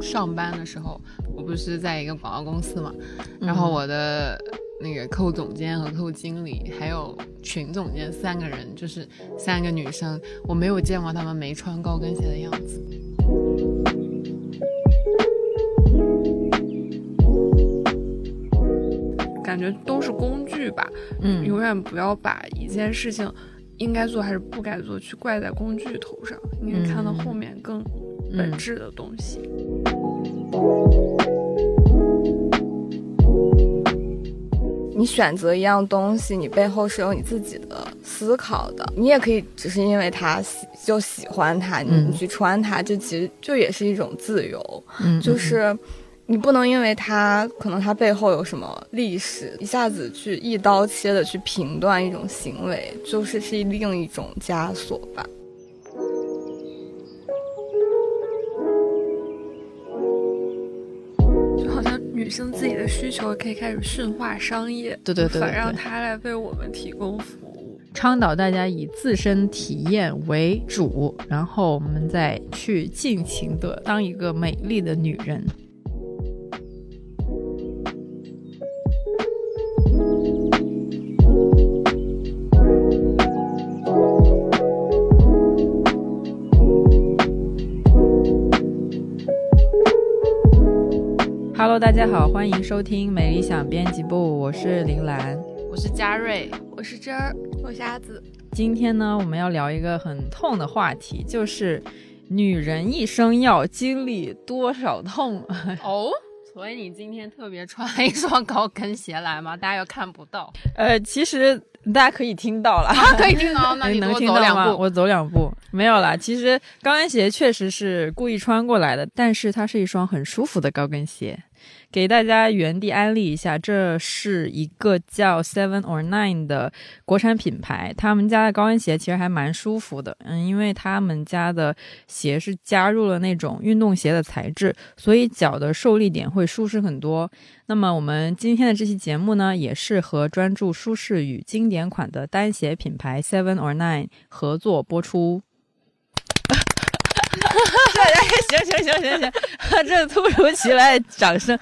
上班的时候，我不是在一个广告公司嘛，然后我的那个客户总监和客户经理还有群总监三个人，就是三个女生，我没有见过她们没穿高跟鞋的样子。感觉都是工具吧，嗯，永远不要把一件事情应该做还是不该做去怪在工具头上，应该看到后面更本质的东西。你选择一样东西，你背后是有你自己的思考的。你也可以只是因为它喜就喜欢它，你你去穿它，这其实就也是一种自由。嗯，就是你不能因为它可能它背后有什么历史，一下子去一刀切的去评断一种行为，就是是另一种枷锁吧。女性自己的需求可以开始驯化商业，对对对对反让对它来为我们提供服务。倡导大家以自身体验为主，然后我们再去尽情的当一个美丽的女人。大家好，欢迎收听美理想编辑部，我是林兰。我是嘉瑞，我是真儿，我瞎子。今天呢，我们要聊一个很痛的话题，就是女人一生要经历多少痛。哦，所以你今天特别穿了一双高跟鞋来吗？大家又看不到，呃，其实大家可以听到了，啊，可以听到，那你能听到吗？走两步。我走两步，没有啦。其实高跟鞋确实是故意穿过来的，但是它是一双很舒服的高跟鞋。给大家原地安利一下，这是一个叫 Seven or Nine 的国产品牌，他们家的高跟鞋其实还蛮舒服的，嗯，因为他们家的鞋是加入了那种运动鞋的材质，所以脚的受力点会舒适很多。那么我们今天的这期节目呢，也是和专注舒适与经典款的单鞋品牌 Seven or Nine 合作播出。行行行行行，这突如其来的掌声，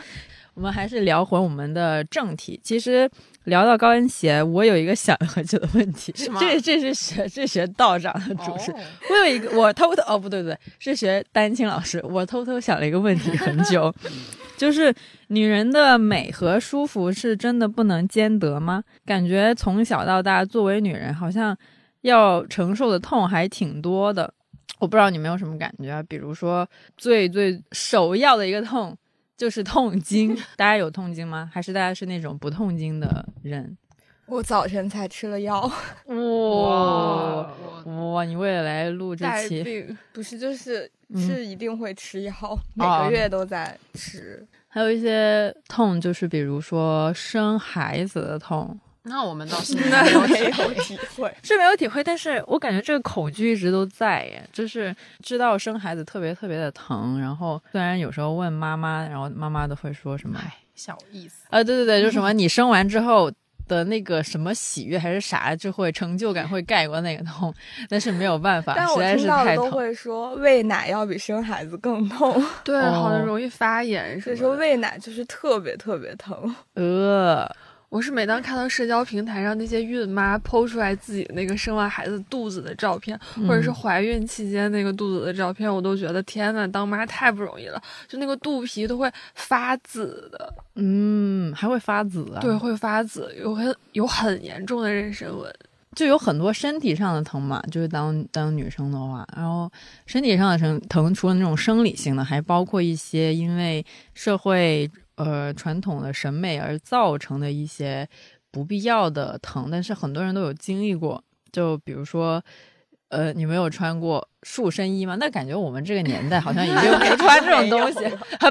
我们还是聊回我们的正题。其实聊到高跟鞋，我有一个想很久的问题，是吗这这是学这学道长的主持，哦我有一个，我偷偷哦，不对不对，是学丹青老师。我偷偷想了一个问题很久，就是女人的美和舒服是真的不能兼得吗？感觉从小到大，作为女人，好像要承受的痛还挺多的。我不知道你们有什么感觉啊？比如说，最最首要的一个痛就是痛经，大家有痛经吗？还是大家是那种不痛经的人？我早晨才吃了药，哇我哇！你为了来录这期，不是就是嗯是一定会吃药，每哦个月都在吃。还有一些痛，就是比如说生孩子的痛，那我们倒是 那没有没有体会。是没有体会，但是我感觉这个恐惧一直都在耶，就是知道生孩子特别特别的疼，然后虽然有时候问妈妈，然后妈妈都会说什么，哎，小意思。啊，对对对，就什么你生完之后的那个什么喜悦还是啥，就会成就感会盖过那个痛，但是没有办法，但我实在听到的都。会说喂奶要比生孩子更痛，对，好像哦容易发炎所以。说喂奶就是特别特别疼。呃，我是每当看到社交平台上那些孕妈剖出来自己那个生完孩子肚子的照片，或者是嗯。怀孕期间那个肚子的照片，我都觉得天呐，当妈太不容易了，就那个肚皮都会发紫的，嗯，还会发紫啊，对，会发紫，有很有很严重的妊娠纹。就有很多身体上的疼嘛，就是当当女生的话，然后身体上的疼疼，除了那种生理性的，还包括一些因为社会呃传统的审美而造成的一些不必要的疼，但是很多人都有经历过，就比如说。呃，你没有穿过束身衣吗？那感觉我们这个年代好像已经没穿这种东西。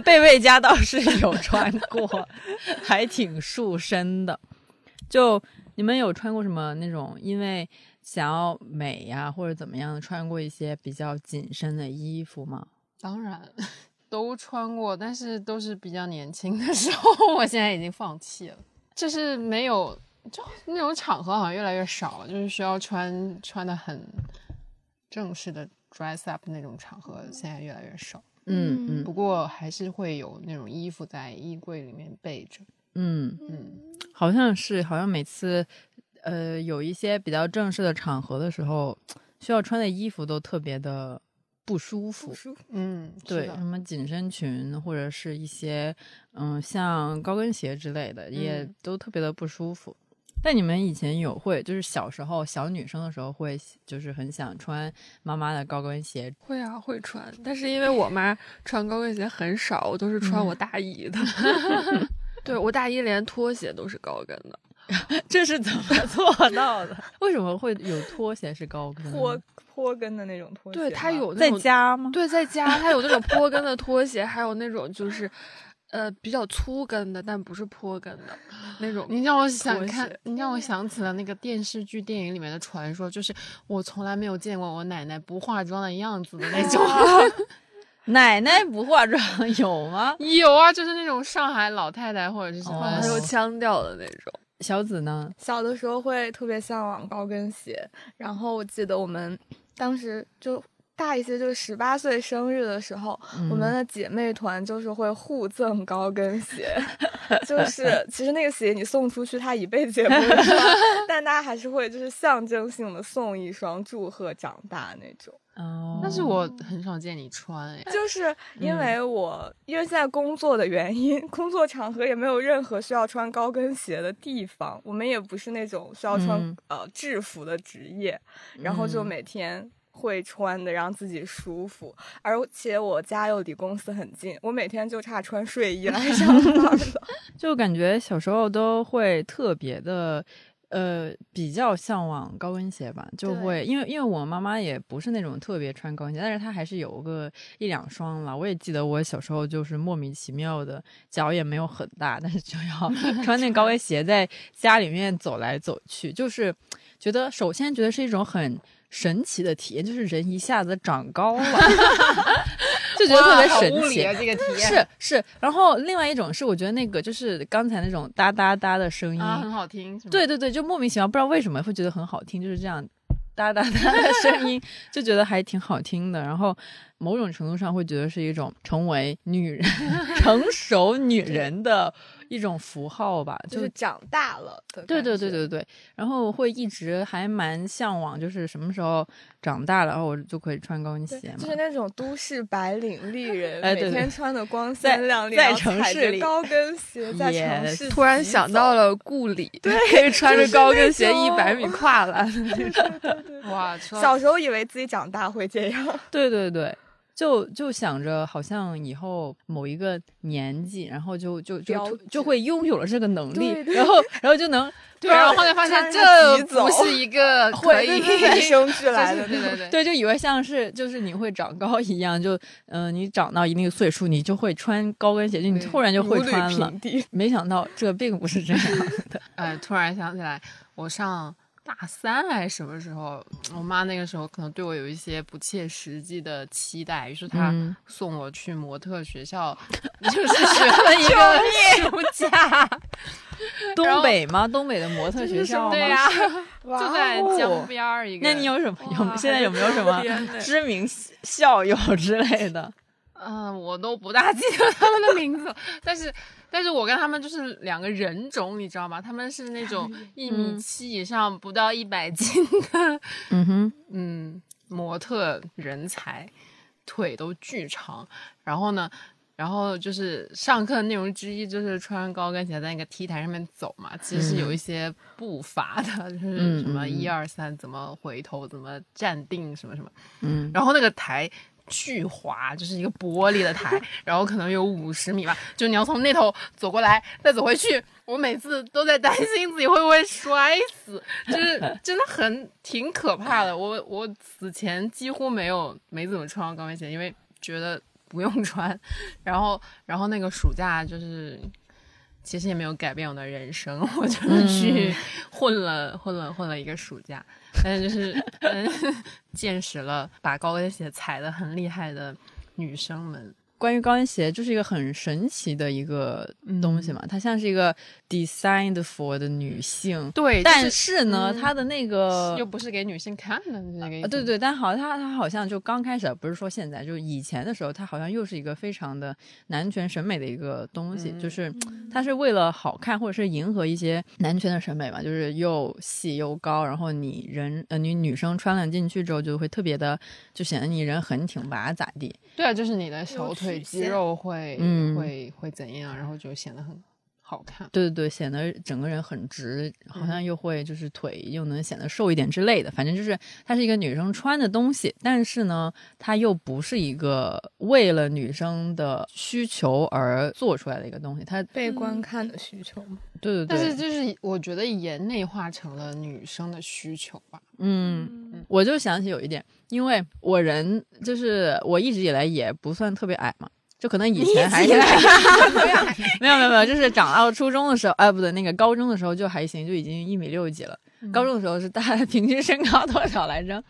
贝贝家倒是有穿过，还挺束身的。就你们有穿过什么那种因为想要美呀、或者怎么样的穿过一些比较紧身的衣服吗？当然都穿过，但是都是比较年轻的时候，我现在已经放弃了。就是没有，就那种场合好像越来越少了，就是需要穿穿的很正式的 dress up 那种场合，现在越来越少。嗯嗯不过还是会有那种衣服在衣柜里面备着。嗯，嗯，好像是，好像每次呃有一些比较正式的场合的时候，需要穿的衣服都特别的不舒服。舒服。嗯，对，什么紧身裙或者是一些嗯像高跟鞋之类的，也嗯都特别的不舒服。但你们以前有会，就是小时候小女生的时候会，就是很想穿妈妈的高跟鞋。会啊，会穿，但是因为我妈 穿高跟鞋很少，我都是穿嗯我大姨的。对我大姨连拖鞋都是高跟的，这是怎么做到的？为什么会有拖鞋是高跟的呢？坡坡跟的那种拖鞋，对它有那在种家吗？对，在家它有那种坡跟的拖鞋，还有那种就是，呃，比较粗跟的，但不是坡跟的那种。你让我想拖看，你让我想起了那个电视剧、电影里面的传说，就是我从来没有见过我奶奶不化妆的样子的那种。奶奶不化妆有吗？有啊，就是那种上海老太太或者是什么哦很有腔调的那种，小紫呢？小的时候会特别向往高跟鞋，然后我记得我们当时就大一些，就十八岁生日的时候，我们的姐妹团就是会互赠高跟鞋，就是 其实那个鞋你送出去，她一辈子也不会穿，但大家还是会就是象征性的送一双，祝贺长大那种。哦，但是我很少见你穿哎。就是因为我、因为现在工作的原因，工作场合也没有任何需要穿高跟鞋的地方，我们也不是那种需要穿、嗯呃制服的职业，然后就嗯每天。会穿的让自己舒服，而且我家又离公司很近，我每天就差穿睡衣来上班了。就感觉小时候都会特别的，呃，比较向往高跟鞋吧，就会因为因为我妈妈也不是那种特别穿高跟鞋，但是她还是有个一两双了。我也记得我小时候就是莫名其妙的，脚也没有很大，但是就要 穿那高跟鞋在家里面走来走去，就是觉得首先觉得是一种很。神奇的体验就是人一下子长高了，就觉得特别神奇。啊，这个体验是是，然后另外一种是，我觉得那个就是刚才那种哒哒哒的声音，啊，很好听。对，对对，就莫名其妙不知道为什么会觉得很好听，就是这样哒哒哒的声音，就觉得还挺好听的。然后某种程度上会觉得是一种成为女人、成熟女人的一种符号吧，就就是长大了的对对对对对，然后会一直还蛮向往，就是什么时候长大了，然后我就可以穿高跟鞋嘛。就是那种都市白领丽人，哎对对每天穿的光鲜亮丽，在城市里高跟鞋在城市突然想到了故里，对，可以穿着高跟鞋一百米跨栏。哇，小时候以为自己长大会这样，对对对，就就想着好像以后某一个年纪，然后就就就就会拥有了这个能力，对对然后然后就能 对，然后后来发现这不是一个 可以与 生俱来的对对对对对，就以为像是就是你会长高一样，就嗯、呃你长到一定的岁数，你就会穿高跟鞋，就你突然就会穿了。没想到这并不是这样的，哎，突然想起来，我上大三还是什么时候，我妈那个时候可能对我有一些不切实际的期待，于是她嗯送我去模特学校，就是学了一个暑假，东北吗？东北的模特学校吗？对呀、哇就在哦江边儿一个。那你有什么有现在有没有什么知名校友之类的？嗯、我都不大记得他们的名字，但是，但是我跟他们就是两个人种，你知道吗？他们是那种一米嗯七以上，不到一百斤的，嗯哼，嗯，模特人才，腿都巨长。然后呢，然后就是上课内容之一就是穿高跟鞋在那个 T 台上面走嘛，其实是有一些步伐的，就是嗯什么嗯一二三怎么回头，怎么站定，什么什么。嗯，然后那个台巨滑，就是一个玻璃的台，然后可能有五十米吧，就你要从那头走过来，再走回去。我每次都在担心自己会不会摔死，就是 真的很挺可怕的。我我此前几乎没有没怎么穿过高跟鞋，因为觉得不用穿。然后然后那个暑假就是。其实也没有改变我的人生，我就是去混了、混了混了一个暑假，但是就是嗯，见识了把高跟鞋踩得很厉害的女生们。关于高跟鞋，就是一个很神奇的一个东西嘛，它像是一个 designed for 的女性，对，但是呢，它的那个又不是给女性看的那个。对对，但好，它它好像就刚开始，不是说现在，就是以前的时候，它好像又是一个非常的男权审美的一个东西，就是它是为了好看或者是迎合一些男权的审美嘛，就是又细又高，然后你人呃你女生穿了进去之后就会特别的，就显得你人很挺拔咋地。对啊，就是你的小腿肌肉会会会怎样，然后就显得很好看。对对对，显得整个人很直，好像又会就是腿又能显得瘦一点之类的。反正就是它是一个女生穿的东西，但是呢，它又不是一个为了女生的需求而做出来的一个东西，它被观看的需求。对对对，但是就是我觉得也内化成了女生的需求吧。嗯，我就想起有一点，因为我人就是我一直以来也不算特别矮嘛，就可能以前还是 没有没有没有，就是长到初中的时候，哎不对，那个高中的时候就还行，就已经一米六几了。高中的时候是大概 平均身高多少来着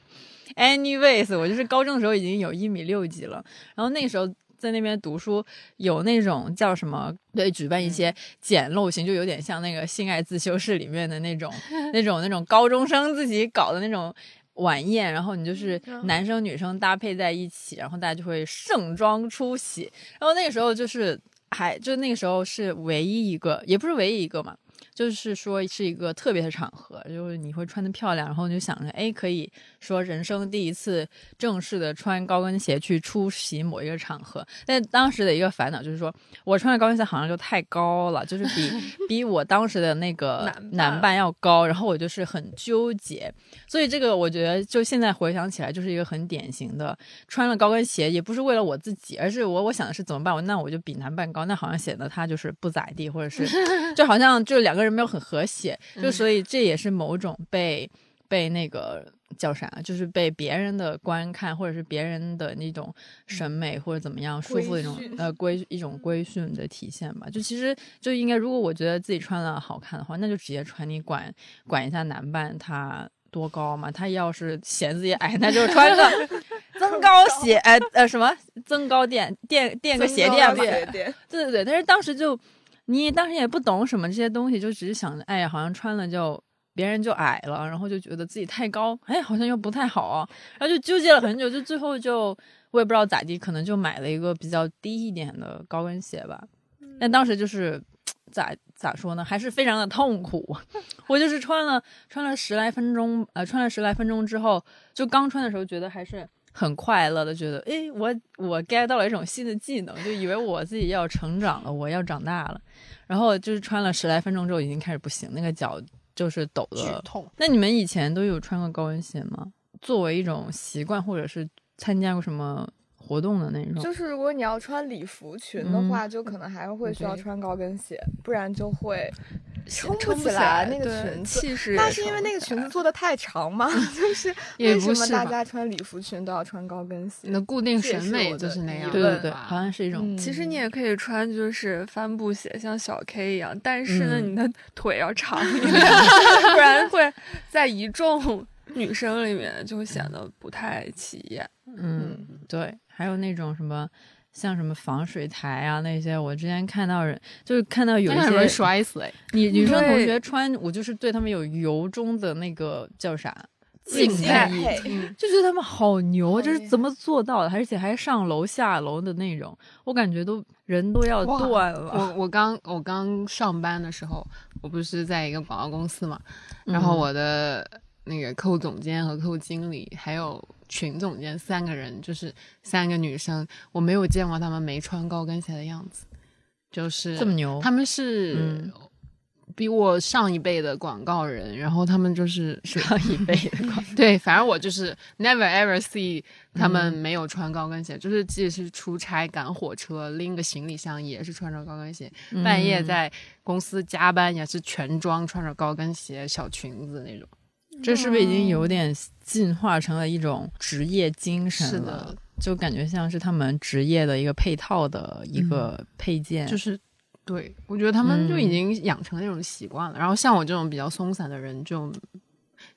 ？Anyways，我就是高中的时候已经有一米六几了，然后那个时候。在那边读书，有那种叫什么？对，举办一些简陋型，就有点像那个性爱自修室里面的那种、那种、那种高中生自己搞的那种晚宴。然后你就是男生女生搭配在一起，然后大家就会盛装出席。然后那个时候就是还就那个时候是唯一一个，也不是唯一一个嘛。就是说是一个特别的场合，就是你会穿的漂亮，然后你就想着，哎，可以说人生第一次正式的穿高跟鞋去出席某一个场合。但当时的一个烦恼就是说，我穿的高跟鞋好像就太高了，就是比 比我当时的那个男伴要高，然后我就是很纠结。所以这个我觉得，就现在回想起来，就是一个很典型的穿了高跟鞋，也不是为了我自己，而是我我想的是怎么办？我那我就比男伴高，那好像显得他就是不咋地，或者是 就好像就两个人。没有很和谐，就所以这也是某种被被那个叫啥，就是被别人的观看或者是别人的那种审美或者怎么样束缚的一种呃规一种规训的体现吧。就其实就应该，如果我觉得自己穿的好看的话，那就直接穿。你管管一下男伴他多高嘛？他要是嫌自己矮，那就穿个 增高鞋，呃呃什么增高垫垫垫个鞋垫吧。对对对，但是当时就。你当时也不懂什么这些东西，就只是想着，哎呀，好像穿了就别人就矮了，然后就觉得自己太高，哎，好像又不太好，然后就纠结了很久，就最后就我也不知道咋地，可能就买了一个比较低一点的高跟鞋吧。但当时就是咋咋说呢，还是非常的痛苦。我就是穿了穿了十来分钟，呃，穿了十来分钟之后，就刚穿的时候觉得还是。很快乐的觉得，哎，我我 get 到了一种新的技能，就以为我自己要成长了，我要长大了。然后就是穿了十来分钟之后，已经开始不行，那个脚就是抖的痛。那你们以前都有穿过高跟鞋吗？作为一种习惯，或者是参加过什么？活动的那种，就是如果你要穿礼服裙的话，就可能还会需要穿高跟鞋，不然就会撑不起来那个裙子。气势，那是因为那个裙子做的太长吗？就是为什么大家穿礼服裙都要穿高跟鞋？你的固定审美就是那样，对对对，好像是一种。其实你也可以穿就是帆布鞋，像小 K 一样，但是呢，你的腿要长一点，不然会在一众女生里面就会显得不太起眼。嗯，对。还有那种什么，像什么防水台啊那些，我之前看到人就是看到有一些摔死哎，女女生同学穿，我就是对他们有由衷的那个叫啥敬佩，就觉得他们好牛，这是怎么做到的？而且还上楼下楼的那种，我感觉都人都要断了。我我刚我刚上班的时候，我不是在一个广告公司嘛，然后我的那个客户总监和客户经理还有。群总监三个人，就是三个女生，我没有见过她们没穿高跟鞋的样子，就是这么牛。他们是比我上一辈的广告人，然后他们就是 上一辈的广 对，反正我就是 never ever see 他们没有穿高跟鞋，就是即使是出差赶火车拎个行李箱也是穿着高跟鞋，半夜在公司加班也是全装穿着高跟鞋小裙子那种。这是不是已经有点进化成了一种职业精神了？就感觉像是他们职业的一个配套的一个配件。就是，对我觉得他们就已经养成那种习惯了。然后像我这种比较松散的人，就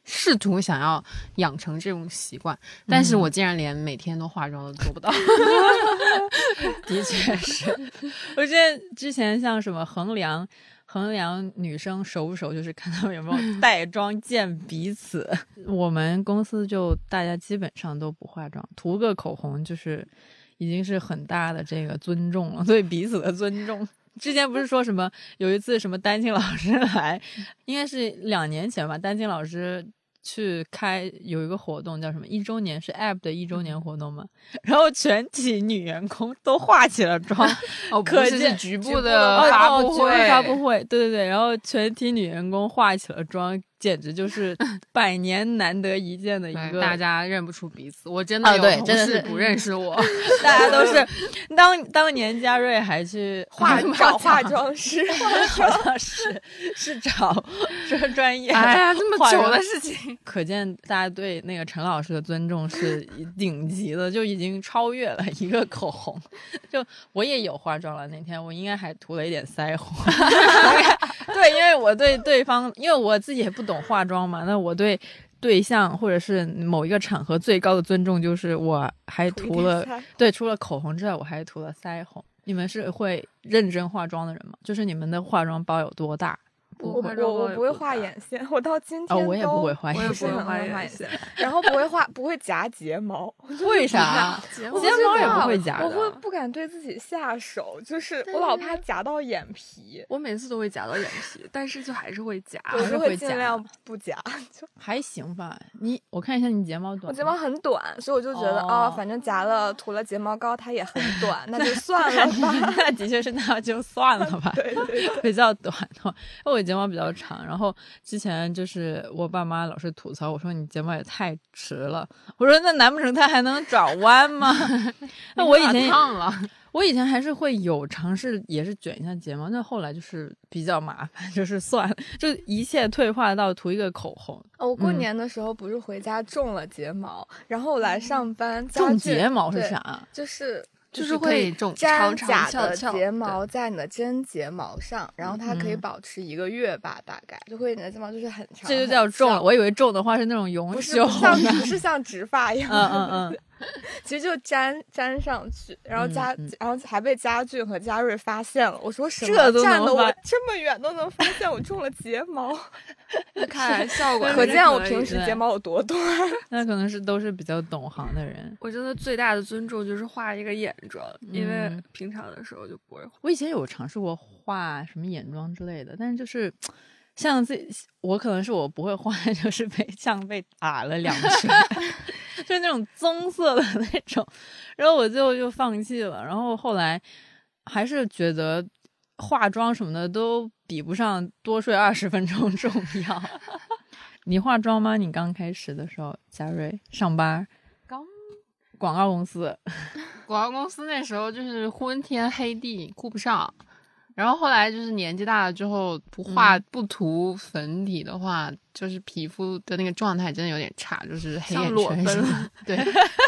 试图想要养成这种习惯，但是我竟然连每天都化妆都做不到。的确是，我之前之前像什么衡量衡量女生熟不熟，就是看他们有没有 带妆见彼此。我们公司就大家基本上都不化妆，涂个口红就是已经是很大的这个尊重了，对彼此的尊重。之前不是说什么有一次什么丹青老师来，应该是两年前吧，丹青老师。去开有一个活动叫什么一周年是 App 的一周年活动嘛，然后全体女员工都化起了妆，哦，可是局部的发布会，发布会，对对对，然后全体女员工化起了妆。简直就是 百年难得一见的一个，大家认不出彼此。我真的有同事不认识我 大家都是当当年嘉瑞还去化找化妆师，化妆师是找专专业。哎呀，这么久的事情，可见大家对那个陈老师的尊重是顶级的，就已经超越了一个口红。就我也有化妆了，那天我应该还涂了一点腮红。对，因为我对对方，因为我自己也不。懂化妆嘛？那我对对象或者是某一个场合最高的尊重就是我还涂了对，除了口红之外，我还涂了腮红。你们是会认真化妆的人吗？就是你们的化妆包有多大？我我我不会画眼线，我到今天我也不会画眼线，画眼线，然后不会画，不会夹睫毛。为啥？睫毛也不会夹我会不敢对自己下手，就是我老怕夹到眼皮。我每次都会夹到眼皮，但是就还是会夹，还是会尽量不夹。就 还行吧。你我看一下你睫毛短，我睫毛很短，所以我就觉得哦，反正夹了涂了睫毛膏，它也很短，那就算了吧。那的确是那就算了吧。对对对，比较短的话，我。睫毛比较长，然后之前就是我爸妈老是吐槽我说你睫毛也太直了，我说那难不成它还能转弯吗？那我以前烫了，我以前还是会有尝试，也是卷一下睫毛，但后来就是比较麻烦，就是算了，就一切退化到涂一个口红。哦，我过年的时候不是回家种了睫毛，然后来上班种睫毛是啥？就是。就是会粘假的睫毛在你的真睫毛上，然后它可以保持一个月吧，大概就会你的睫毛就是很长。这就叫种了，我以为种的话是那种永久，不是像不是像植发一 样。嗯嗯嗯。其实就粘粘上去，然后家，然后还被家俊和佳瑞发现了。我说什么？站的我这么远都能发现我种了睫毛，看 效果，可见我平时睫毛有多短。那可能是都是比较懂行的人。我真的最大的尊重就是画一个眼妆，因为平常的时候就不会。我以前有尝试过画什么眼妆之类的，但是就是。像自己，我可能是我不会画，就是被像被打了两拳，就是那种棕色的那种，然后我就就放弃了。然后后来还是觉得化妆什么的都比不上多睡二十分钟重要。你化妆吗？你刚开始的时候，嘉瑞上班，刚广告公司，广告公司那时候就是昏天黑地，顾不上。然后后来就是年纪大了之后，不画不涂粉底的话，就是皮肤的那个状态真的有点差，就是黑眼圈。对，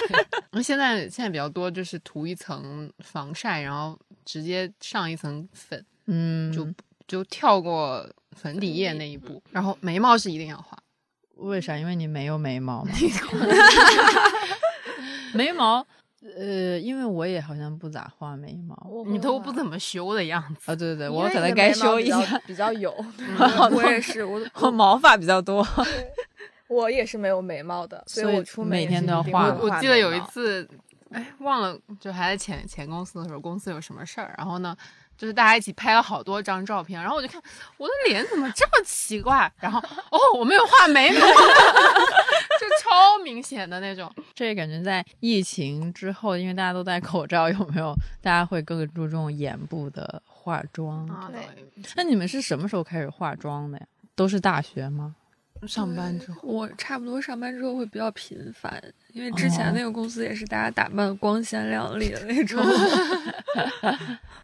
现在现在比较多就是涂一层防晒，然后直接上一层粉，嗯，就就跳过粉底液那一步。然后眉毛是一定要画，为啥？因为你没有眉毛吗？眉毛。呃，因为我也好像不咋画眉毛，你都不怎么修的样子啊！对对对，我可能该修一下，比较有。我也是，我我毛发比较多，我也是没有眉毛的，所以我出每天都要画。我记得有一次，哎，忘了，就还在前前公司的时候，公司有什么事儿，然后呢。就是大家一起拍了好多张照片，然后我就看我的脸怎么这么奇怪，然后哦，我没有画眉毛，就超明显的那种。这感觉在疫情之后，因为大家都戴口罩，有没有大家会更注重眼部的化妆？对。那你们是什么时候开始化妆的呀？都是大学吗？上班之后，我差不多上班之后会比较频繁，因为之前那个公司也是大家打扮光鲜亮丽的那种。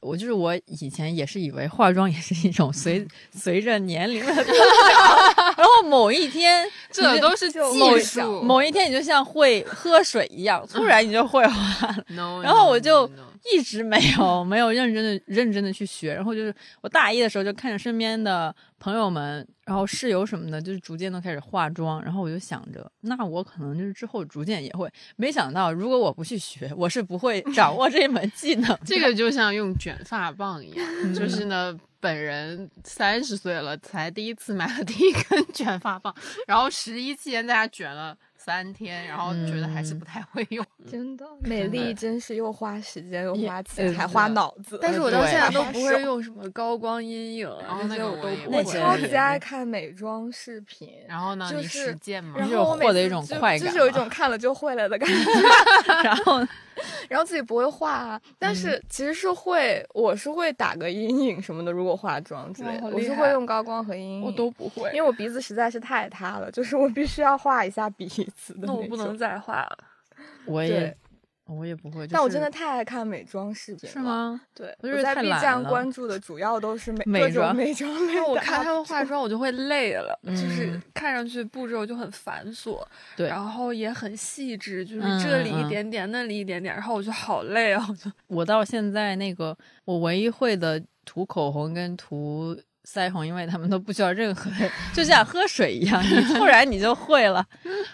我就是我以前也是以为化妆也是一种随 随着年龄的增 长，然后某一天这都是技术，某一天你就像会喝水一样，突然你就会化了。然后我就一直没有 没有认真的认真的去学。然后就是我大一的时候就看着身边的朋友们，然后室友什么的，就是逐渐都开始化妆。然后我就想着，那我可能就是之后逐渐也会。没想到，如果我不去学，我是不会 掌握这一门技能。这个就像用卷发棒一样，就是呢。本人三十岁了，才第一次买了第一根卷发棒，然后十一期间在家卷了三天，然后觉得还是不太会用。真的，美丽真是又花时间又花钱还花脑子。但是我到现在都不会用什么高光阴影，然后那个我都不会。我超级爱看美妆视频，然后呢，就是实践嘛，然后获得一种快感，就是有一种 看了就会了的感觉。然后。然后自己不会画，但是其实是会，我是会打个阴影什么的。如果化妆之类的，我是会用高光和阴影，我都不会，因为我鼻子实在是太塌了，就是我必须要画一下鼻子的。那我不能再画了，我也。我也不会，但我真的太爱看美妆视频了。是吗？对，我在 B 站关注的主要都是美 美妆美妆类。我看他们化妆，我就会累了，就是看上去步骤就很繁琐，对，然后也很细致，就是这里一点点，那里一点点，然后我就好累啊！我就我到现在那个，我唯一会的涂口红跟涂。腮红，因为他们都不需要任何，就像喝水一样，你突然你就会了。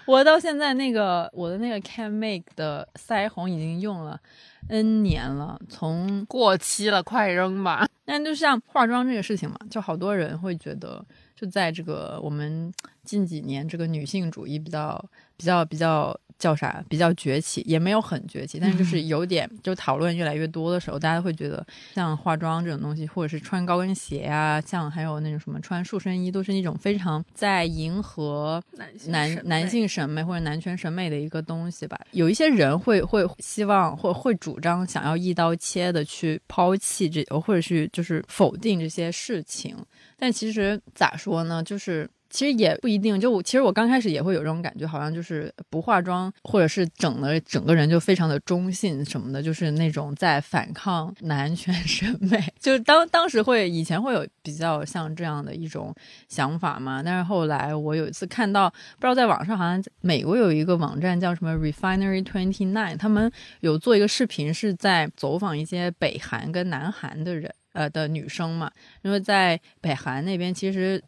我到现在那个我的那个 Can Make 的腮红已经用了 N 年了，从过期了，快扔吧。那就像化妆这个事情嘛，就好多人会觉得，就在这个我们近几年这个女性主义比较比较比较。叫啥？比较崛起，也没有很崛起，但是就是有点，就讨论越来越多的时候，大家会觉得像化妆这种东西，或者是穿高跟鞋啊，像还有那种什么穿塑身衣，都是一种非常在迎合男男性审美或者男权审美的一个东西吧。有一些人会会希望或会主张想要一刀切的去抛弃这，或者是就是否定这些事情，但其实咋说呢？就是。其实也不一定，就其实我刚开始也会有这种感觉，好像就是不化妆，或者是整的整个人就非常的中性什么的，就是那种在反抗男权 审美。就是当当时会以前会有比较像这样的一种想法嘛，但是后来我有一次看到，不知道在网上好像美国有一个网站叫什么 Refinery Twenty Nine，他们有做一个视频，是在走访一些北韩跟南韩的人呃的女生嘛，因为在北韩那边其实。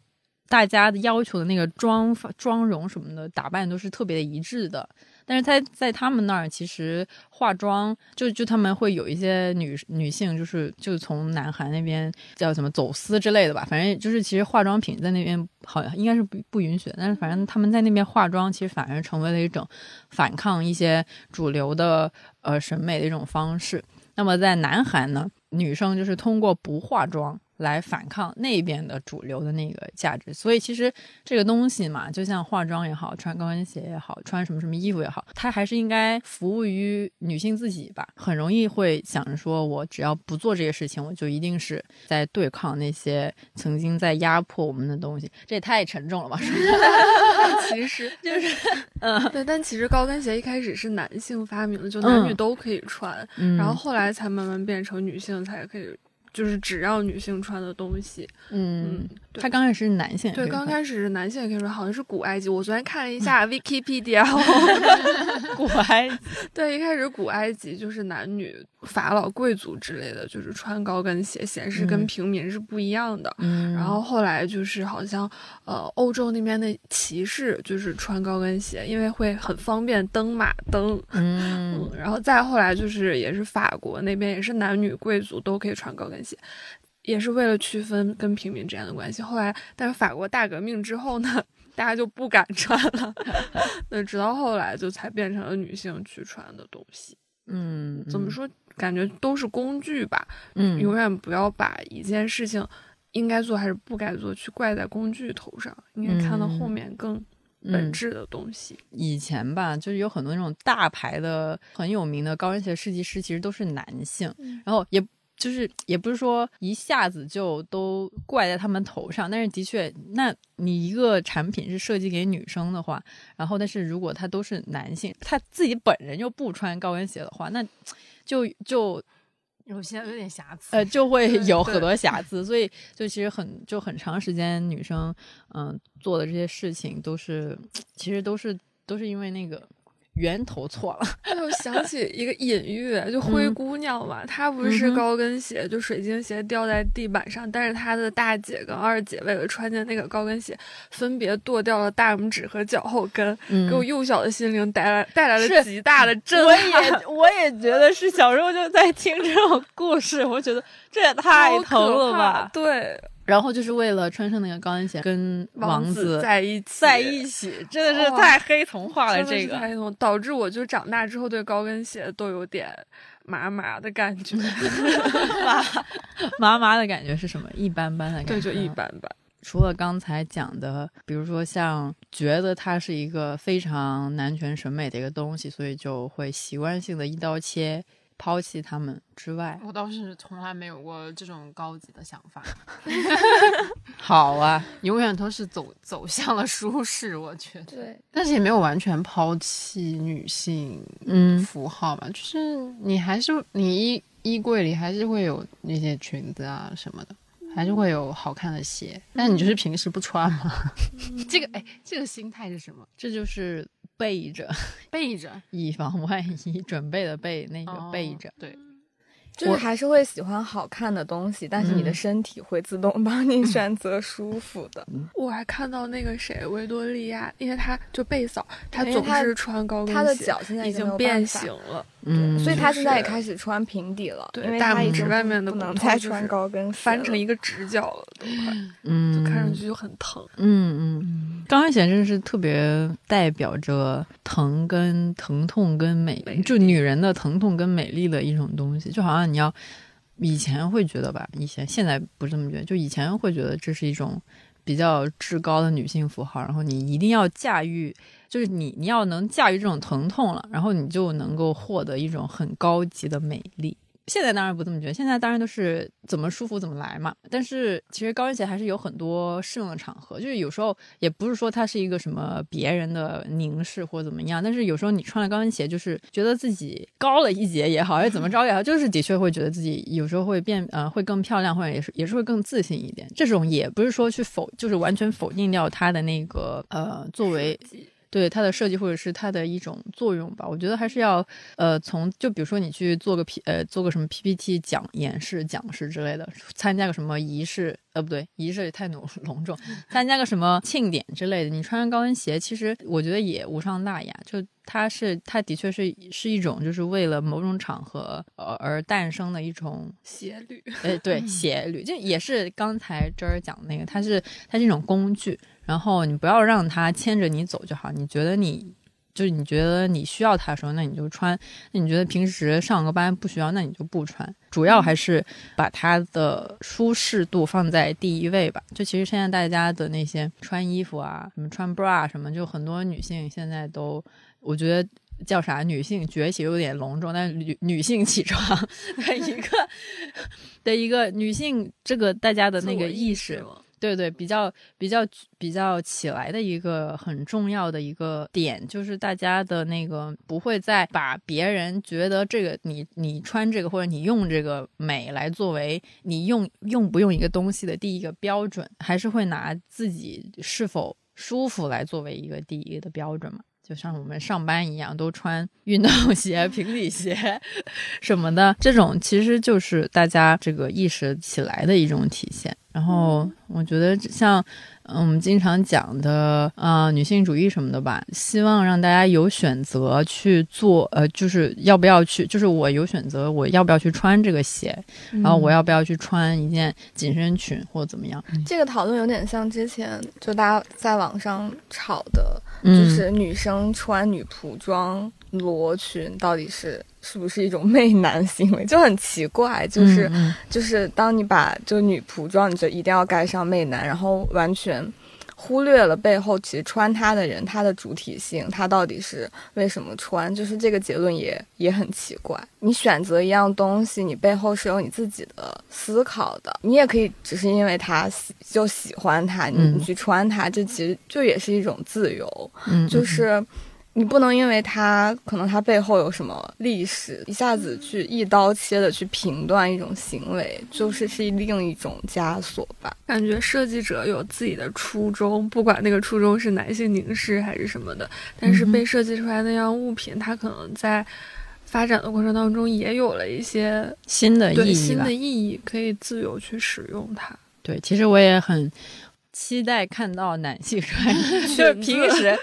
大家的要求的那个妆、妆容什么的打扮都是特别的一致的，但是在在他们那儿，其实化妆就就他们会有一些女女性，就是就从南韩那边叫什么走私之类的吧，反正就是其实化妆品在那边好像应该是不不允许，但是反正他们在那边化妆，其实反而成为了一种反抗一些主流的呃审美的一种方式。那么在南韩呢，女生就是通过不化妆。来反抗那边的主流的那个价值，所以其实这个东西嘛，就像化妆也好，穿高跟鞋也好，穿什么什么衣服也好，它还是应该服务于女性自己吧。很容易会想着说，我只要不做这些事情，我就一定是在对抗那些曾经在压迫我们的东西。这也太沉重了吧？其实 就是，嗯，对。但其实高跟鞋一开始是男性发明的，就男女都可以穿，然后后来才慢慢变成女性才可以。就是只要女性穿的东西，嗯，它刚开始是男性，对，刚开始是男性也可以穿，好像是古埃及。我昨天看了一下 Wikipedia，古埃，对，一开始古埃及就是男女。法老贵族之类的就是穿高跟鞋，显示跟平民是不一样的。嗯，然后后来就是好像，呃，欧洲那边的骑士就是穿高跟鞋，因为会很方便登马登。嗯，然后再后来就是也是法国那边也是男女贵族都可以穿高跟鞋，也是为了区分跟平民之间的关系。后来，但是法国大革命之后呢，大家就不敢穿了。那直到后来就才变成了女性去穿的东西。嗯，怎么说？感觉都是工具吧，嗯，永远不要把一件事情应该做还是不该做去怪在工具头上，应该看到后面更本质的东西。以前吧，就是有很多那种大牌的很有名的高跟鞋设计师，其实都是男性，然后也就是也不是说一下子就都怪在他们头上，但是的确，那你一个产品是设计给女生的话，然后但是如果他都是男性，他自己本人又不穿高跟鞋的话，那。就就有些有点瑕疵，呃，就会有很多瑕疵，所以就其实很就很长时间，女生嗯做的这些事情都是，其实都是都是因为那个源头错了。我想起一个隐喻，就灰姑娘嘛，她不是高跟鞋，就水晶鞋掉在地板上，但是她的大姐跟二姐为了穿进那个高跟鞋，分别剁掉了大拇指和脚后跟，给我幼小的心灵带来带来了极大的震撼。我也我也觉得是，小时候就在听这种故事，我觉得这也太疼了吧？对。然后就是为了穿上那个高跟鞋跟王子在一起，在一起，真的是太黑童话了。这个黑童导致我就长大之后对高跟鞋都有点麻麻的感觉。麻 麻麻的感觉是什么？一般般的感觉，对，就一般般。除了刚才讲的，比如说像觉得它是一个非常男权审美的一个东西，所以就会习惯性的一刀切。抛弃他们之外，我倒是从来没有过这种高级的想法。好啊，永远都是走走向了舒适，我觉得。对，但是也没有完全抛弃女性嗯符号吧，就是你还是你衣衣柜里还是会有那些裙子啊什么的，还是会有好看的鞋，但你就是平时不穿嘛。这个哎，这个心态是什么？这就是。备着，备着，以防万一，准备的备那个备着，对。就是还是会喜欢好看的东西，但是你的身体会自动帮你选择舒服的。我还看到那个谁，维多利亚，因为她就贝嫂，她总是穿高跟鞋，她的脚现在已经变形了，嗯，所以他现在也开始穿平底了，因为大拇指外面的不能再穿高跟，翻成一个直角了，都快，嗯，就看上去就很疼，嗯嗯，高跟鞋真是特别代表着疼跟疼痛跟美，就女人的疼痛跟美丽的一种东西，就好像。你要以前会觉得吧，以前现在不是这么觉得，就以前会觉得这是一种比较至高的女性符号，然后你一定要驾驭，就是你你要能驾驭这种疼痛了，然后你就能够获得一种很高级的美丽。现在当然不这么觉得，现在当然都是怎么舒服怎么来嘛。但是其实高跟鞋还是有很多适用的场合，就是有时候也不是说它是一个什么别人的凝视或怎么样，但是有时候你穿了高跟鞋，就是觉得自己高了一截也好，还是怎么着也好，就是的确会觉得自己有时候会变呃会更漂亮，或者也是也是会更自信一点。这种也不是说去否，就是完全否定掉它的那个呃作为。对它的设计或者是它的一种作用吧，我觉得还是要，呃，从就比如说你去做个 P 呃做个什么 PPT 讲演示讲师之类的，参加个什么仪式，呃不对，仪式也太浓 隆重，参加个什么庆典之类的，你穿上高跟鞋，其实我觉得也无伤大雅。就它是它的确是是一种就是为了某种场合而而诞生的一种鞋履，哎对 鞋履，就也是刚才这儿讲的那个，它是它是一种工具。然后你不要让它牵着你走就好。你觉得你就是你觉得你需要它的时候，那你就穿。那你觉得平时上个班不需要，那你就不穿。主要还是把它的舒适度放在第一位吧。就其实现在大家的那些穿衣服啊，什么穿 bra 什么，就很多女性现在都，我觉得叫啥女性崛起有点隆重，但女女性起床 的一个的一个女性这个大家的那个意识。对对，比较比较比较起来的一个很重要的一个点，就是大家的那个不会再把别人觉得这个你你穿这个或者你用这个美来作为你用用不用一个东西的第一个标准，还是会拿自己是否舒服来作为一个第一的标准嘛？就像我们上班一样，都穿运动鞋、平底鞋什么的，这种其实就是大家这个意识起来的一种体现。然后我觉得像。嗯，我们经常讲的啊，女性主义什么的吧，希望让大家有选择去做，呃，就是要不要去，就是我有选择，我要不要去穿这个鞋，然后我要不要去穿一件紧身裙或者怎么样？这个讨论有点像之前就大家在网上吵的，就是女生穿女仆装。罗裙到底是是不是一种媚男行为，就很奇怪。就是就是当你把就女仆装，你就一定要盖上媚男，然后完全忽略了背后其实穿它的人他的主体性，他到底是为什么穿？就是这个结论也也很奇怪。你选择一样东西，你背后是有你自己的思考的。你也可以只是因为他喜就喜欢它，你去穿它，这其实就也是一种自由。嗯，就是。你不能因为他可能他背后有什么历史，一下子去一刀切的去评断一种行为，就是是另一种枷锁吧。感觉设计者有自己的初衷，不管那个初衷是男性凝视还是什么的，但是被设计出来那样物品，它可能在发展的过程当中也有了一些新的意义，新的意义可以自由去使用它。对，其实我也很。期待看到男性穿，就是平时，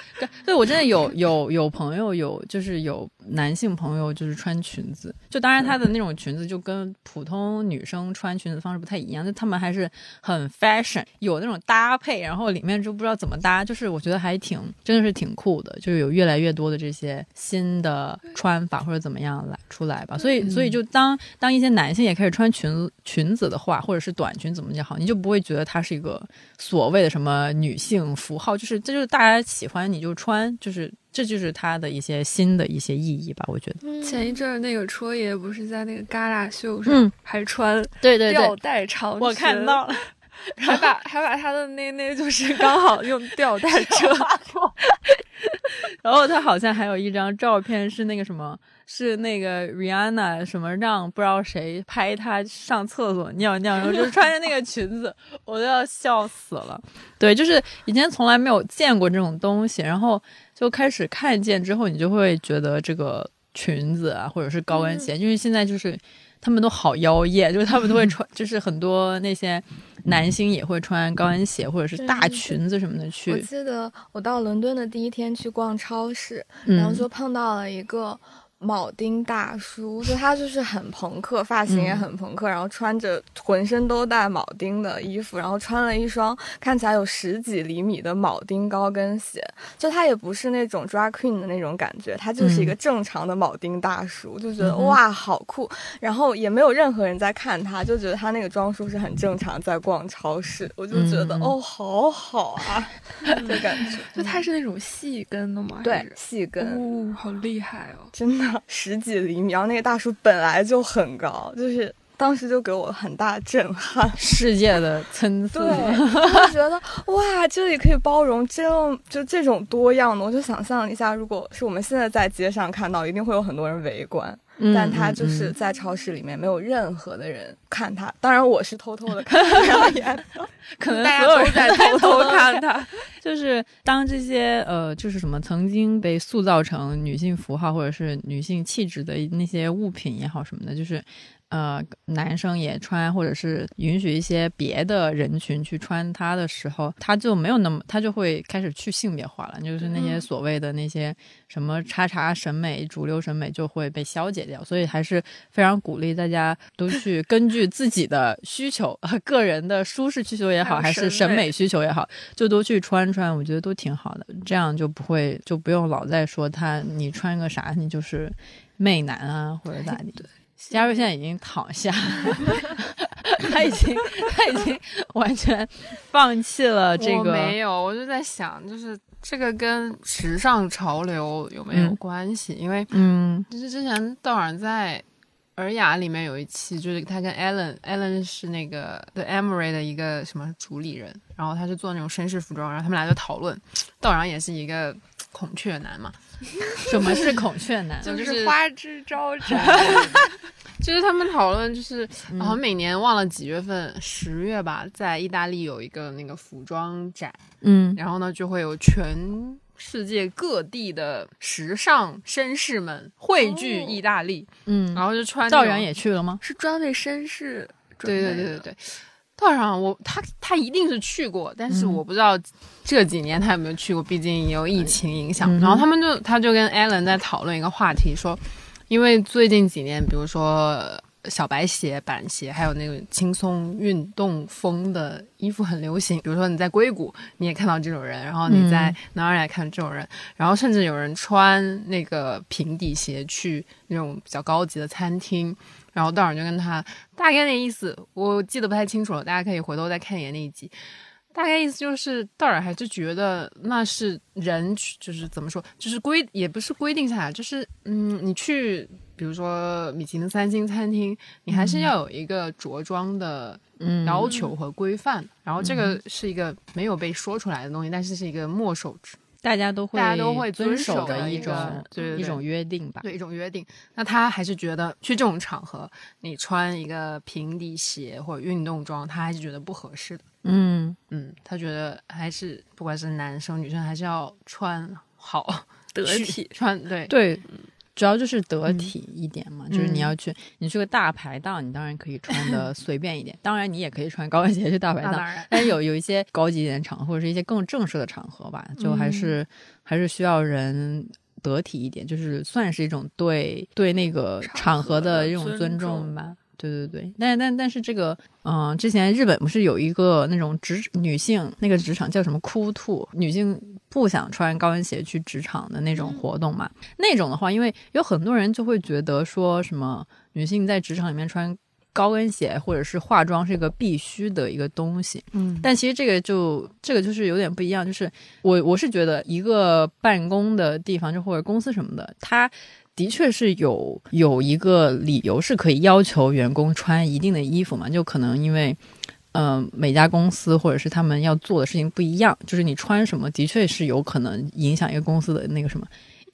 对我真的有有有朋友有就是有男性朋友就是穿裙子，就当然他的那种裙子就跟普通女生穿裙子方式不太一样，就他们还是很 fashion，有那种搭配，然后里面就不知道怎么搭，就是我觉得还挺真的是挺酷的，就是有越来越多的这些新的穿法或者怎么样来出来吧，所以所以就当当一些男性也开始穿裙子裙子的话，或者是短裙怎么讲好，你就不会觉得它是一个所。所谓的什么女性符号，就是这就是大家喜欢你就穿，就是这就是它的一些新的一些意义吧。我觉得前一阵儿那个戳爷不是在那个旮旯秀上还穿对对吊带长裙我看到了，还把还把他的那那就是 刚好用吊带遮住，然后他好像还有一张照片是那个什么。是那个 Rihanna 什么让不知道谁拍她上厕所尿尿，然后就穿着那个裙子，我都要笑死了。对，就是以前从来没有见过这种东西，然后就开始看见之后，你就会觉得这个裙子啊，或者是高跟鞋，因为现在就是他们都好妖艳，就是他们都会穿，就是很多那些男星也会穿高跟鞋或者是大裙子什么的去。我记得我到伦敦的第一天去逛超市，然后就碰到了一个。铆钉大叔，就他就是很朋克，发型也很朋克，然后穿着浑身都带铆钉的衣服，然后穿了一双看起来有十几厘米的铆钉高跟鞋。就他也不是那种 drag queen 的那种感觉，他就是一个正常的铆钉大叔，就觉得哇好酷。然后也没有任何人在看他，就觉得他那个装束是很正常，在逛超市，我就觉得哦好好啊，的感觉。就他是那种细跟的吗？对，细跟。哦，好厉害哦，真的。十几厘米，然后那个大叔本来就很高，就是当时就给我很大震撼，世界的参差。对，我觉得哇，这里可以包容这就这种多样的，我就想象一下，如果是我们现在在街上看到，一定会有很多人围观。但他就是在超市里面没有任何的人看他，当然我是偷偷的看他演，可能 大家都在偷偷看他。就是当这些呃，就是什么曾经被塑造成女性符号或者是女性气质的那些物品也好什么的，就是。呃，男生也穿，或者是允许一些别的人群去穿它的时候，它就没有那么，它就会开始去性别化了，就是那些所谓的那些什么叉叉审美、主流审美就会被消解掉。所以还是非常鼓励大家都去 根据自己的需求、个人的舒适需求也好，还是审美需求也好，就都去穿穿，我觉得都挺好的。这样就不会就不用老在说他你穿个啥，你就是媚男啊，或者咋地。嘉瑞现在已经躺下，他已经他已经完全放弃了这个。没有，我就在想，就是这个跟时尚潮流有没有关系？因为嗯，就是之前道尔在《尔雅》里面有一期，就是他跟 Allen，Allen 是那个 The Emery 的一个什么主理人，然后他是做那种绅士服装，然后他们俩就讨论，道尔也是一个孔雀男嘛。什么是孔雀男？就是花枝招展。就是他们讨论，就是好像每年忘了几月份，十月吧，在意大利有一个那个服装展，嗯，然后呢就会有全世界各地的时尚绅士们汇聚意大利，嗯，然后就穿。赵然也去了吗？是专为绅士。对对对对对。道上我他他一定是去过，但是我不知道这几年他有没有去过，毕竟有疫情影响。然后他们就他就跟 Allen 在讨论一个话题，说，因为最近几年，比如说小白鞋、板鞋，还有那个轻松运动风的衣服很流行。比如说你在硅谷，你也看到这种人；然后你在哪儿也看这种人。然后甚至有人穿那个平底鞋去那种比较高级的餐厅。然后道长就跟他大概那意思，我记得不太清楚了，大家可以回头再看一眼那一集。大概意思就是道尔还是觉得那是人，就是怎么说，就是规也不是规定下来，就是嗯，你去比如说米其林三星餐厅，你还是要有一个着装的要求和规范。然后这个是一个没有被说出来的东西，但是是一个墨守大家都会大家都会遵守的一种一种约定吧。对一种约定。那他还是觉得去这种场合，你穿一个平底鞋或者运动装，他还是觉得不合适的。嗯，嗯，他觉得还是不管是男生女生，还是要穿好得体。穿对对，主要就是得体一点嘛，就是你嗯要去，你去个大排档，你当然可以穿的 随便一点，当然你也可以穿高跟鞋去大排档那当，然但是有有一些高级一点的场合，或者是一些更正式的场合吧，就还是、还是需要人。得体一点，就是算是一种对对那个场场合合的的一种尊重吧。对对对，但但但是这个，嗯、之前日本不是有一个那种职女性那个职场叫什么哭兔，女性不想穿高跟鞋去职场的那种活动嘛？那种的话，因为有很多人就会觉得说什么女性在职场里面穿高跟鞋或者是化妆是一个必须的一个东西，嗯。但其实这个就这个就是有点不一样，就是我我是觉得一个办公的地方就或者公司什么的，它的确是有有一个理由是可以要求员工穿一定的衣服嘛，就可能因为。嗯、每家公司或者是他们要做的事情不一样，就是你穿什么的确是有可能影响一个公司的那个什么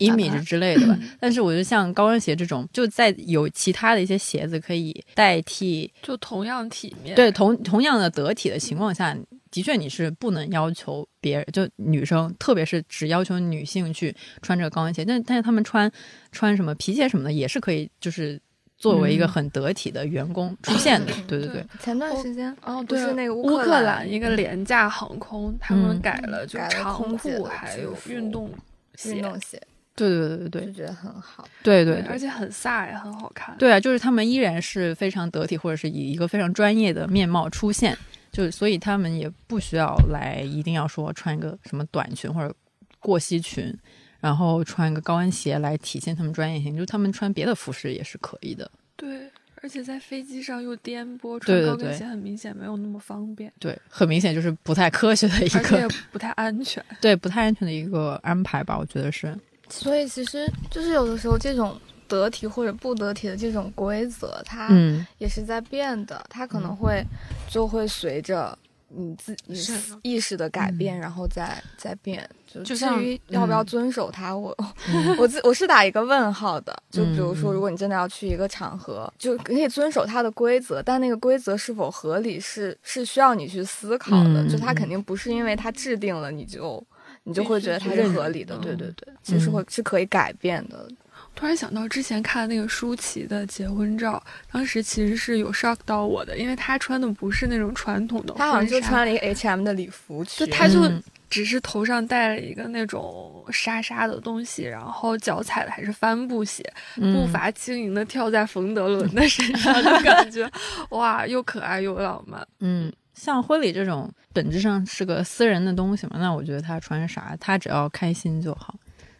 image 之类的吧。但是我觉得像高跟鞋这种，就在有其他的一些鞋子可以代替就同样体面。对同同样的得体的情况下，的确你是不能要求别人，就女生，特别是只要求女性去穿这个高跟鞋，但但是他们穿穿什么皮鞋什么的也是可以，就是作为一个嗯很得体的员工出现的。对对对，前段时间哦，不对，是那个乌乌克兰兰一个廉价航空，他们嗯改了就长裤，还有运动运，动鞋，对对对对对就觉得很好。对对对而且很飒也很好看。对啊，就是他们依然是非常得体，或者是以一个非常专业的面貌出现，就所以他们也不需要来一定要说穿个什么短裙或者过膝裙，然后穿个高跟鞋来体现他们专业性，就他们穿别的服饰也是可以的。对，而且在飞机上又颠簸，对对对穿高跟鞋很明显没有那么方便，对，很明显就是不太科学的一而且个，不太安全。对不太安全的一个安排吧，我觉得是。所以其实就是有的时候这种得体或者不得体的这种规则，它嗯，也是在变的，它可能会就会随着你自你意识的改变，然后再再变。就至于要不要嗯遵守它，我 我自我是打一个问号的。就比如说，如果你真的要去一个场合，就可以遵守它的规则，但那个规则是否合理，是是需要你去思考的。嗯就它嗯肯定不是因为它制定了你就。你就会觉得它是合理的，嗯对对对，其实会是可以改变的。突然想到之前看那个舒淇的结婚照，当时其实是有 shock 到我的，因为她穿的不是那种传统的婚纱，他好像就穿了一个 H&M 的礼服裙，就她就嗯只是头上戴了一个那种纱纱的东西，然后脚踩的还是帆布鞋，步嗯伐轻盈的跳在冯德伦的身上，就感觉 哇，又可爱又浪漫。嗯，像婚礼这种本质上是个私人的东西嘛，那我觉得他穿啥，他只要开心就好。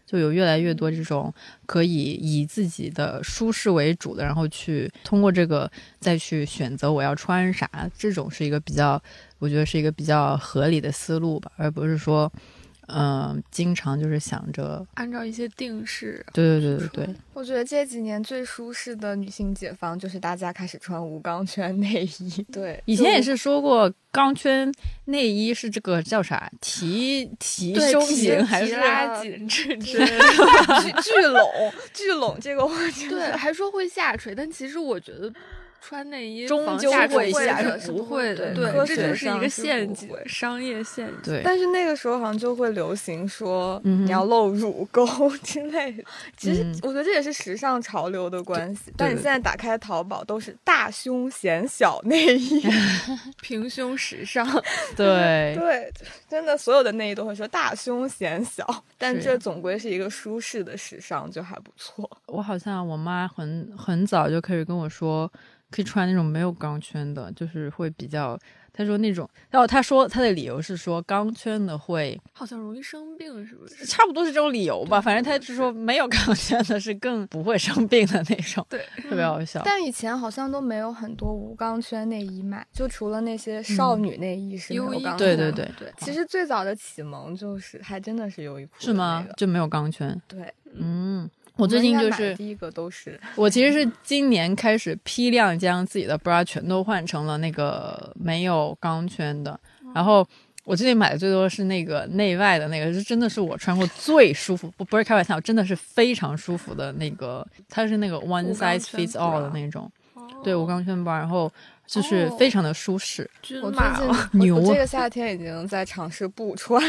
就有越来越多这种可以以自己的舒适为主的，然后去通过这个再去选择我要穿啥，这种是一个比较，我觉得是一个比较合理的思路吧，而不是说，嗯、经常就是想着，按照一些定式，对对对对对，我觉得这几年最舒适的女性解放就是大家开始穿无钢圈内衣。对，以前也是说过，钢圈内衣是这个叫啥提提胸型还是拉紧这之就类的。聚聚拢，聚拢这个我觉对，还说会下垂，但其实我觉得穿内衣防终究会下垂是不会的，对对，这就是一个陷阱，商业陷阱。对，但是那个时候好像就会流行说嗯你要露乳沟 之类的。其实嗯我觉得这也是时尚潮流的关系。但你现在打开淘宝都是大胸显小内衣，平胸时尚，对对，真的所有的内衣都会说大胸显小，但这总归是一个舒适的时尚，就还不错。我好像我妈很很早就开始跟我说，可以穿那种没有钢圈的，就是会比较。他说那种，然后他说他的理由是说钢圈的会好像容易生病，是不是？差不多是这种理由吧，反正他是说没有钢圈的是更不会生病的那种，对，特别好笑。但以前好像都没有很多无钢圈内衣卖，就除了那些少女内衣是没有优衣钢圈对的。对对对，其实最早的启蒙就是还真的是优衣库、是吗？？就没有钢圈？对，嗯，我最近就是第一个都是 我其实是今年开始批量将自己的 bra 全都换成了那个没有钢圈的，然后我最近买的最多是那个内外的那个，是真的是我穿过最舒服，不不是开玩笑，真的是非常舒服的那个，它是那个 one size fits all 的那种，对无钢圈包，然后就是非常的舒适。我最近 牛，我这个夏天已经在尝试不穿，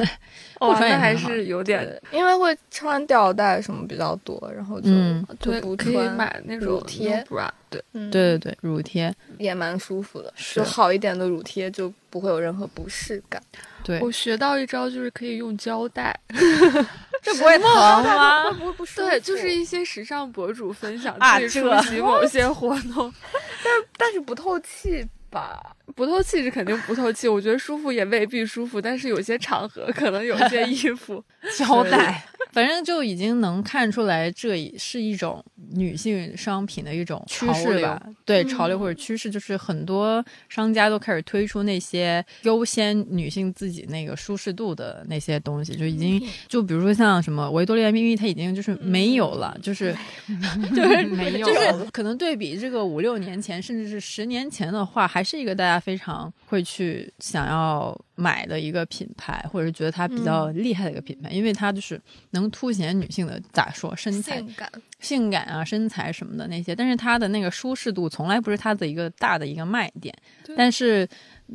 不穿也还是。有点，因为会穿吊带什么比较多，然后就就不可以买那种贴，对，对对对，乳贴。也蛮舒服的，就好一点的乳贴就不会有任何不适感。对，我学到一招就是可以用胶带，这不会疼吗？不不对，就是一些时尚博主分享自己出席某些活动，但是但是不透气吧？不透气是肯定不透气，我觉得舒服也未必舒服，但是有些场合可能有些衣服胶带。反正就已经能看出来，这是一种女性商品的一种趋势吧？对，潮流或者趋势，就是很多商家都开始推出那些优先女性自己那个舒适度的那些东西，就已经就比如说像什么维多利亚秘密，它已经就是没有了，就是 就是没有，就是可能对比这个五六年前，甚至是十年前的话，还是一个大家非常会去想要。买的一个品牌，或者是觉得它比较厉害的一个品牌，因为它就是能凸显女性的咋说身材、性感、性感啊、身材什么的那些。但是它的那个舒适度从来不是它的一个大的一个卖点。但是。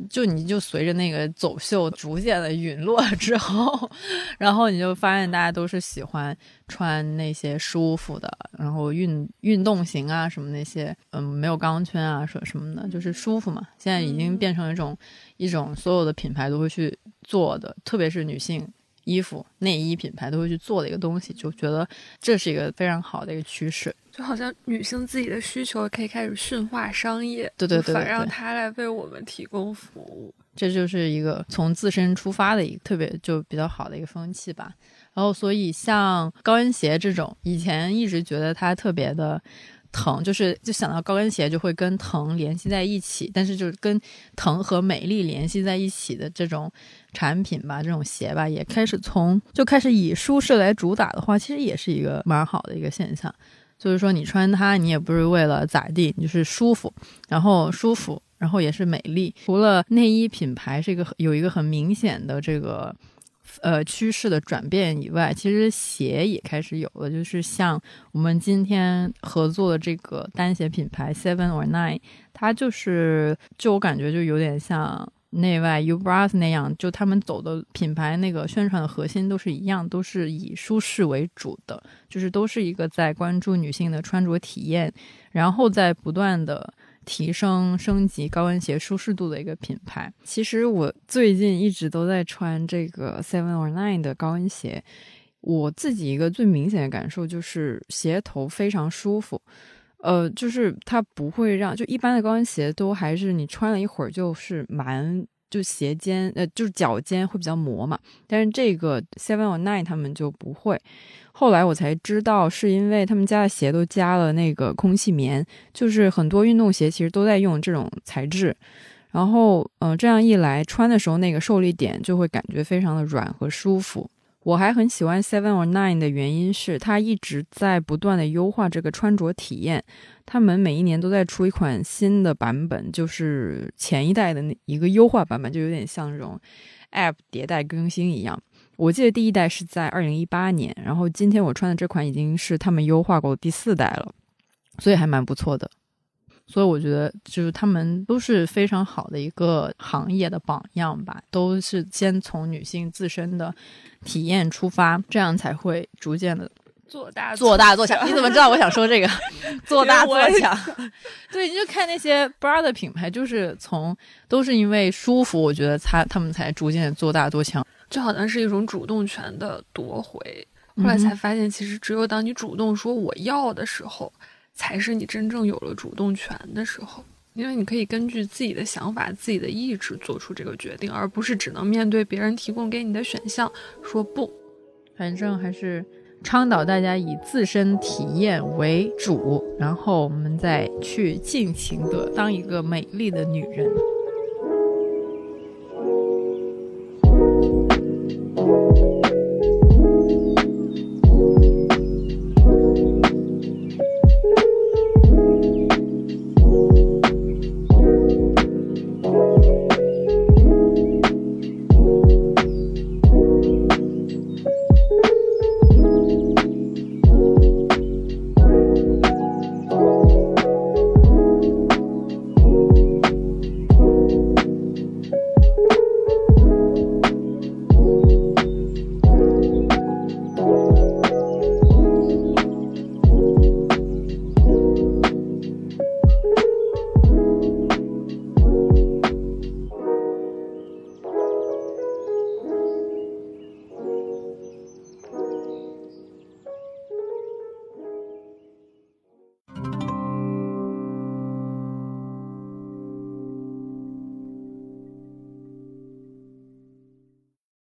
就你就随着那个走秀逐渐的陨落 之后，然后你就发现大家都是喜欢穿那些舒服的，然后运运动型啊什么那些，嗯，没有钢圈啊什什么的，就是舒服嘛。现在已经变成一种一种所有的品牌都会去做的，特别是女性。衣服、内衣品牌都会去做的一个东西，就觉得这是一个非常好的一个趋势。就好像女性自己的需求可以开始驯化商业，对对对，反让它来为我们提供服务。这就是一个从自身出发的一个特别就比较好的一个风气吧。然后，所以像高跟鞋这种，以前一直觉得它特别的。疼就是就想到高跟鞋就会跟疼联系在一起，但是就是跟疼和美丽联系在一起的这种产品吧，这种鞋吧，也开始从就开始以舒适来主打的话，其实也是一个蛮好的一个现象。就是说你穿它，你也不是为了咋地，你就是舒服，然后舒服，然后也是美丽。除了内衣品牌是一个有一个很明显的这个。呃，趋势的转变以外，其实鞋也开始有了，就是像我们今天合作的这个单鞋品牌 Seven or Nine，它就是就我感觉就有点像内外 Ubras 那样，就他们走的品牌那个宣传的核心都是一样，都是以舒适为主的，就是都是一个在关注女性的穿着体验，然后在不断的。提升升级高跟鞋舒适度的一个品牌。其实我最近一直都在穿这个 Seven or Nine 的高跟鞋。我自己一个最明显的感受就是鞋头非常舒服，呃，就是它不会让就一般的高跟鞋都还是你穿了一会儿就是蛮就鞋尖呃就是脚尖会比较磨嘛，但是这个 Seven or Nine 他们就不会。后来我才知道，是因为他们家的鞋都加了那个空气棉，就是很多运动鞋其实都在用这种材质。然后，嗯，这样一来，穿的时候那个受力点就会感觉非常的软和舒服。我还很喜欢 Seven or Nine 的原因是，它一直在不断的优化这个穿着体验。他们每一年都在出一款新的版本，就是前一代的那一个优化版本，就有点像这种 App 迭代更新一样。我记得第一代是在二零一八年，然后今天我穿的这款已经是他们优化过的第四代了，所以还蛮不错的。所以我觉得就是他们都是非常好的一个行业的榜样吧，都是先从女性自身的体验出发，这样才会逐渐的做大做大做强。你怎么知道我想说这个？做大做强。对，你就看那些 bra 的品牌，就是从都是因为舒服，我觉得他他们才逐渐做大做强。就好像是一种主动权的夺回，后来才发现，其实只有当你主动说我要的时候，才是你真正有了主动权的时候。因为你可以根据自己的想法、自己的意志做出这个决定，而不是只能面对别人提供给你的选项说不。反正还是倡导大家以自身体验为主，然后我们再去尽情的当一个美丽的女人。